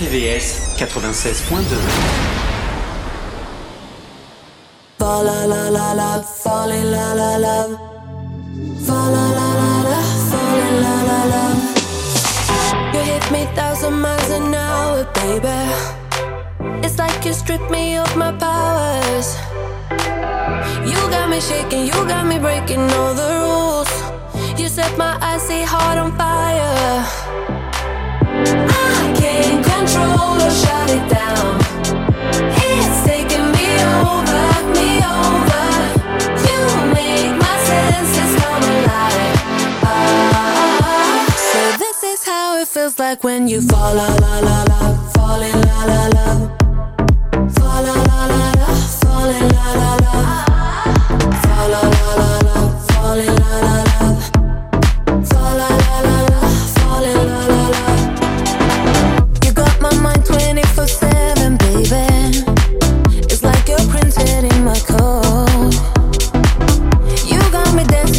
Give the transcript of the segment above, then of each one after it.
RVVS 96.2. Fall la la la la, la la la. La. You hit me thousand miles an hour, baby. It's like you me of my powers. You got me shaking, you got me breaking all the rules. You set my icy heart on fire. I feels like when you fall la la la la, falling la la la, fall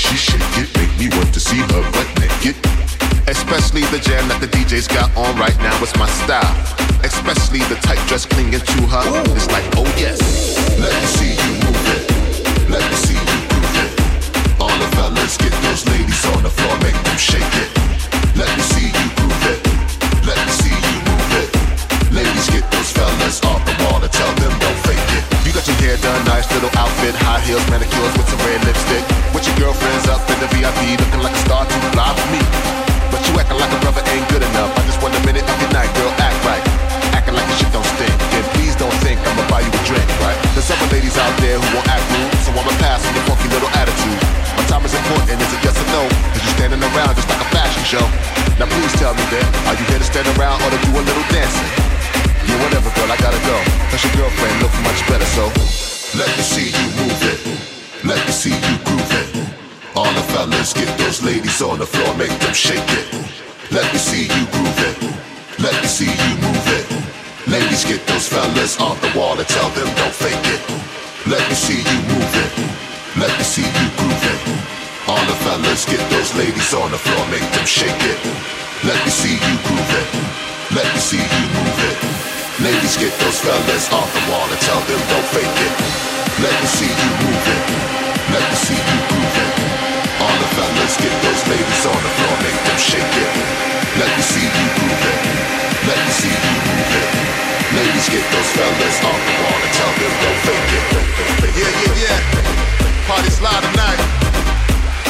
she shake it make me want to see her butt naked. Especially the jam that the DJ's got on right now, it's my style. Especially the tight dress clinging to her. It's like, oh yes. Let me see you move it. Let me see you groove it. All the fellas get those ladies on the floor, make them shake it. Let me see you groove it. Let me see you move it. Ladies get those fellas off hair done, nice little outfit, high heels, manicures with some red lipstick. With your girlfriends up in the VIP, looking like a star too fly for me. But you acting like a brother ain't good enough. I just want a minute of your night, girl, act right. Acting like your shit don't stink. Then please don't think I'ma buy you a drink, right? There's other ladies out there who won't act rude, so I'ma pass on your funky little attitude. My time is important, is it yes or no? Cause you standing around just like a fashion show. Now please tell me then, are you here to stand around or to do a little dancing? Whatever, girl, I gotta go. Cause your girlfriend looks much better, so let me see you move it. Let me see you groove it. All the fellas get those ladies on the floor, make them shake it. Let me see you groove it. Let me see you move it. Ladies get those fellas off the wall and tell them don't fake it. Let me see you move it. Let me see you groove it. All the fellas get those ladies on the floor, make them shake it. Let me see you groove it. Let me see you move it. Ladies get those fellas off the wall and tell them don't fake it. Let me see you move it. Let me see you groove it. All the fellas get those ladies on the floor, make them shake it. Let me see you groove it. Let me see you move it. Ladies get those fellas off the wall and tell them don't fake it. Yeah, yeah, yeah. Party's live tonight.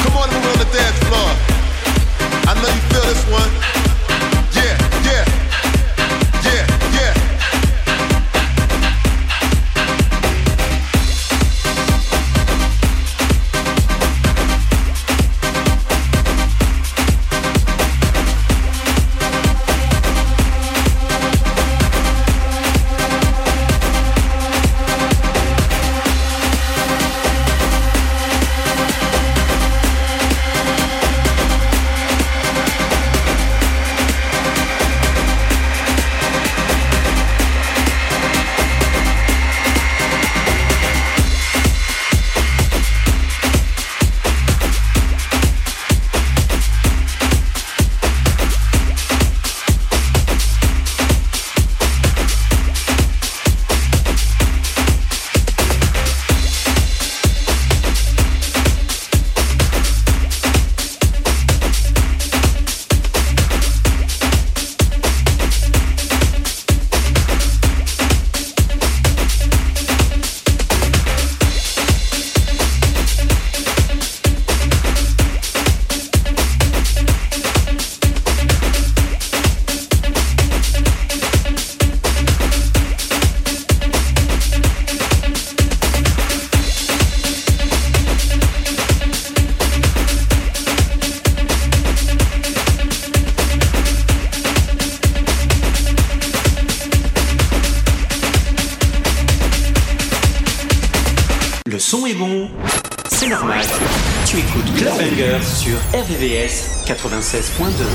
Come on move on the dance floor. I know you feel this one. 96.2.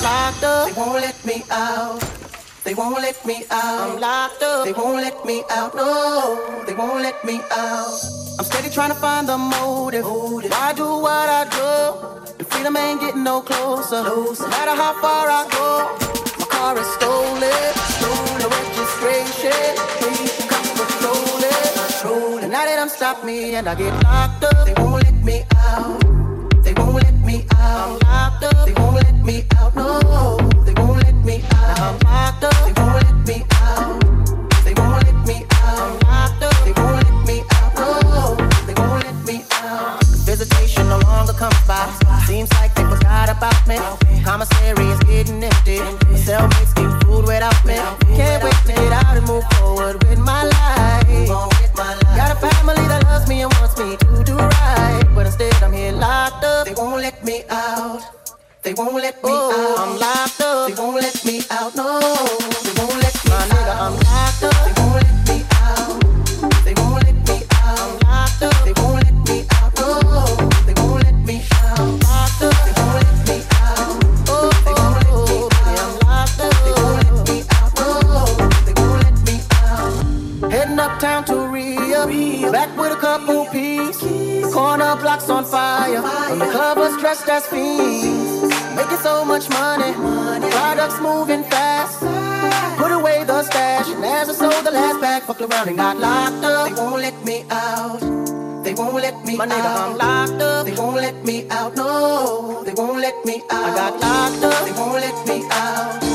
Locked up, they won't let me out. They won't let me out. I'm locked up, they won't let me out. No, they won't let me out. I'm steady trying to find the motive. motive. Why do what I do? The freedom ain't getting no closer. closer. No matter how far I go, my car is stolen. Stolen registration don't stop me and I get locked up. They won't let me out. They won't let me out. I'm locked up. They won't let me out. No, they won't let me out. Now I'm locked up. They won't let me out. They won't let me out. I'm locked up. They won't let me out. No, they won't let me out. Visitation no longer comes by. Seems like they forgot about me. Commissary is getting empty. Cellmates get food without me. Can't wait to get out and move forward with my life. Me and wants me to do right, but instead I'm here locked up. They won't let me out. They won't let me oh, out. I'm locked up. They won't let me out. No, Corner blocks on fire. On the cover, dressed as fiends. Making so much money, products moving fast. Put away the stash, and as I sold the last bag, fucked around and got locked up. They won't let me out. They won't let me My nigga, out. I'm locked up. They won't let me out. No, they won't let me out. I got locked up. They won't let me out.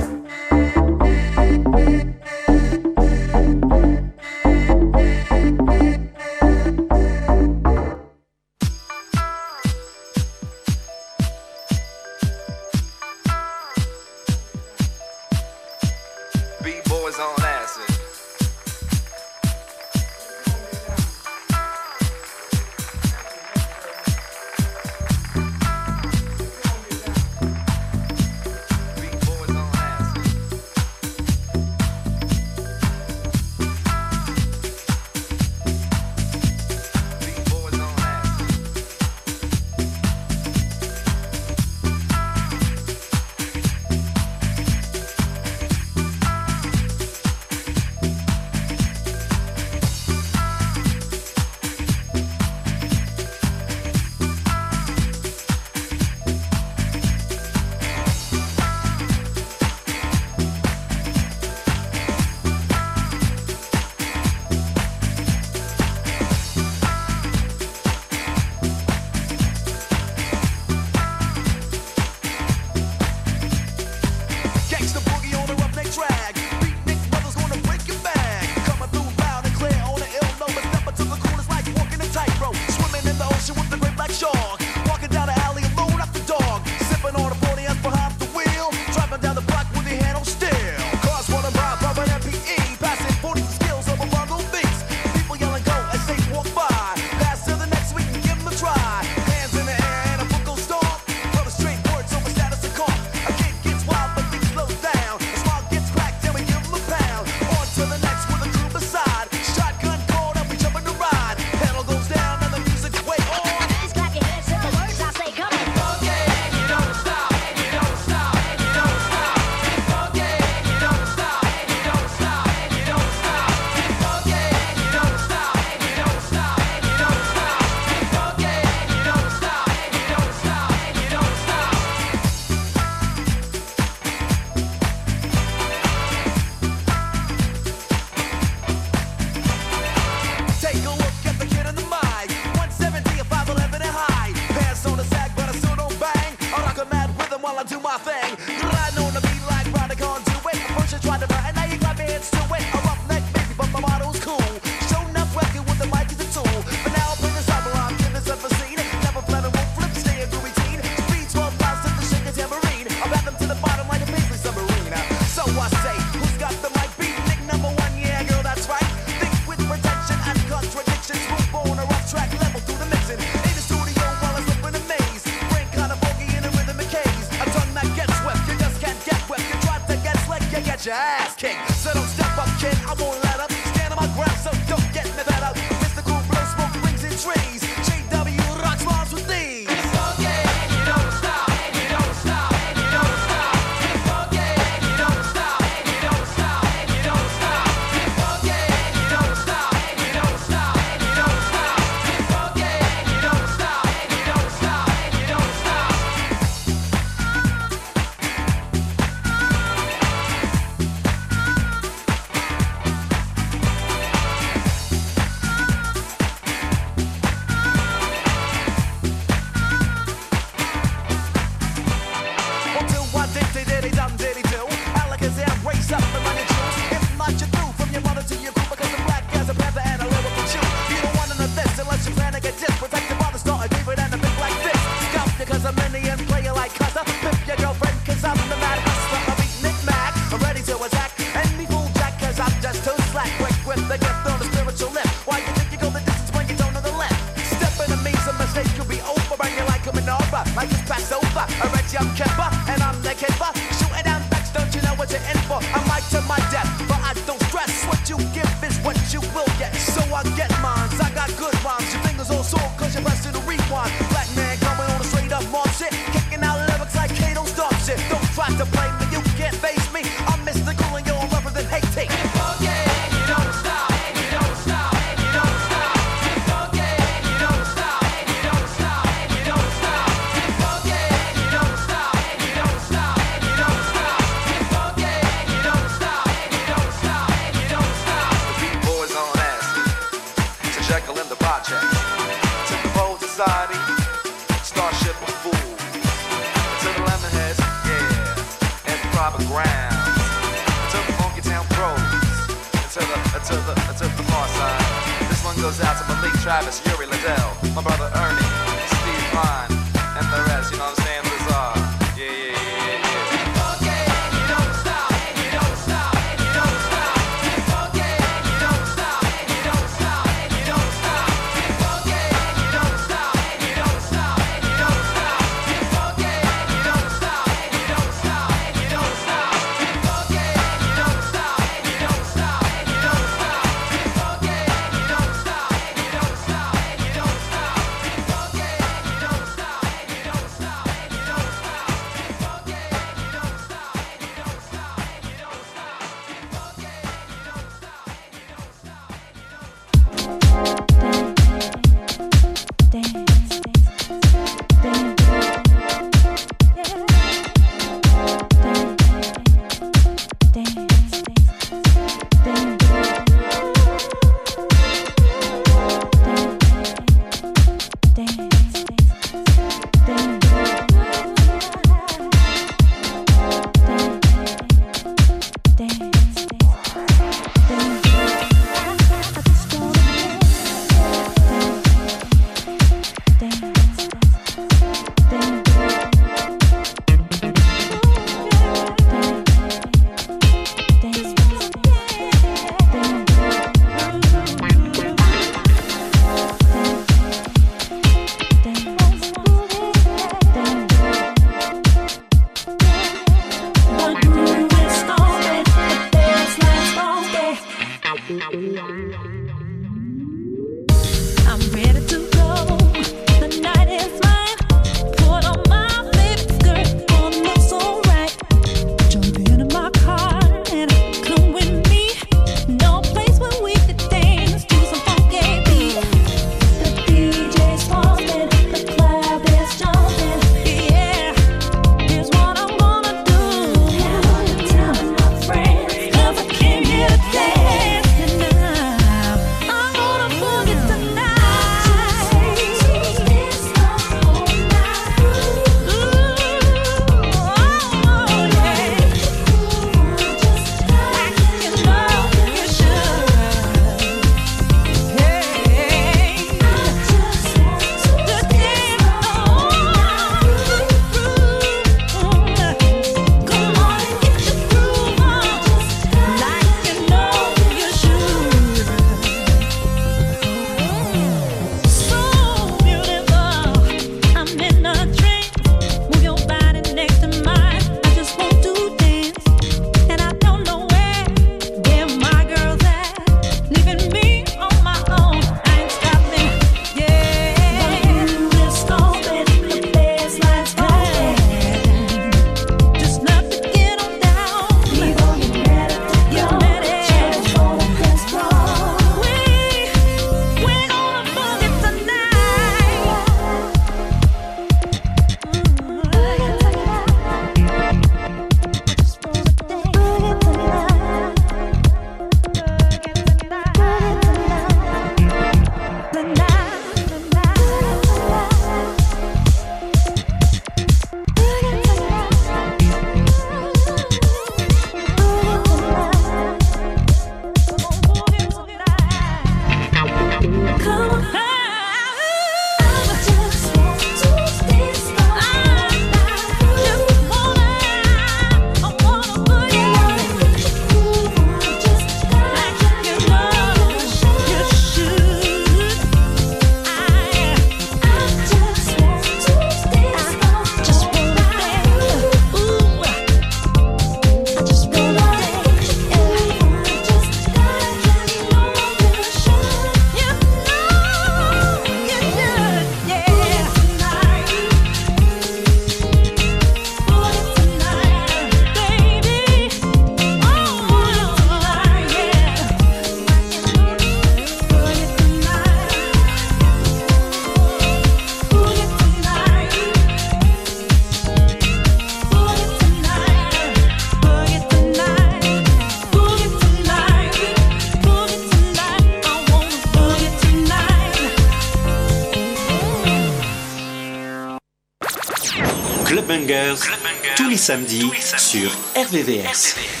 Samedi sur RVVS. RVVS.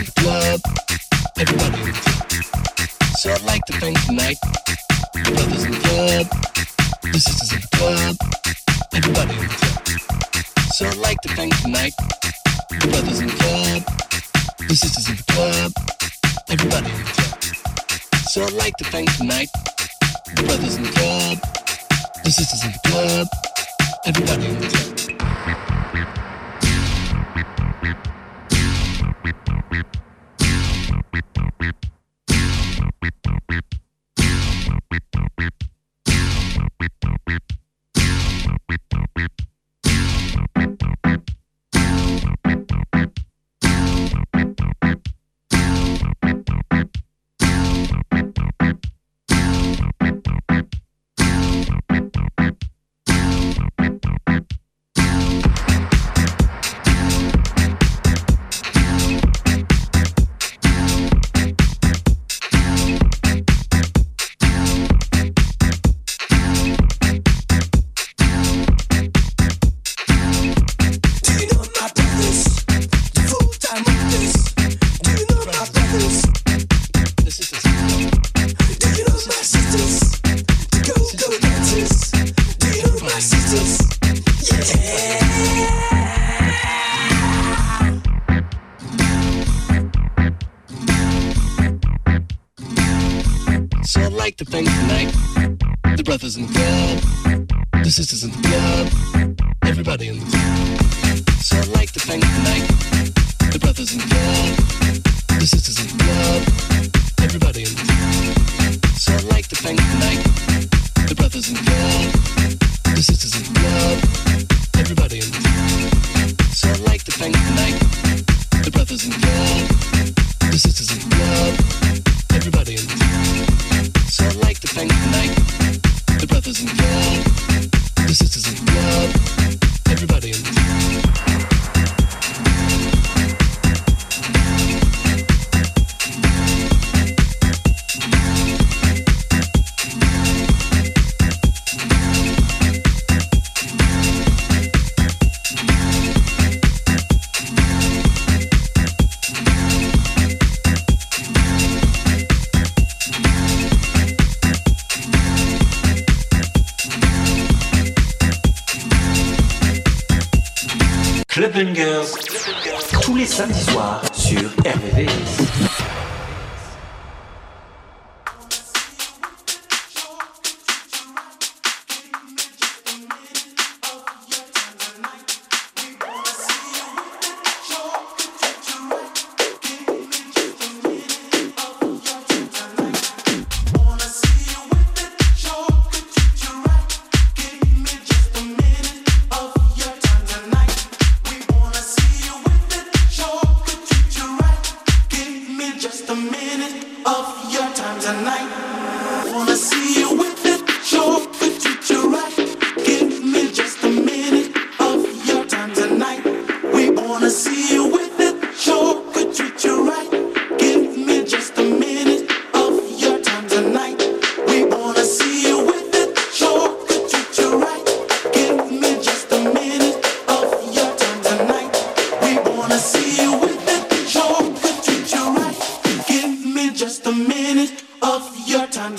club. Everybody. So I'd like to thank tonight the brothers in the club, the sisters in the club. Everybody. So I'd like to thank tonight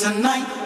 tonight.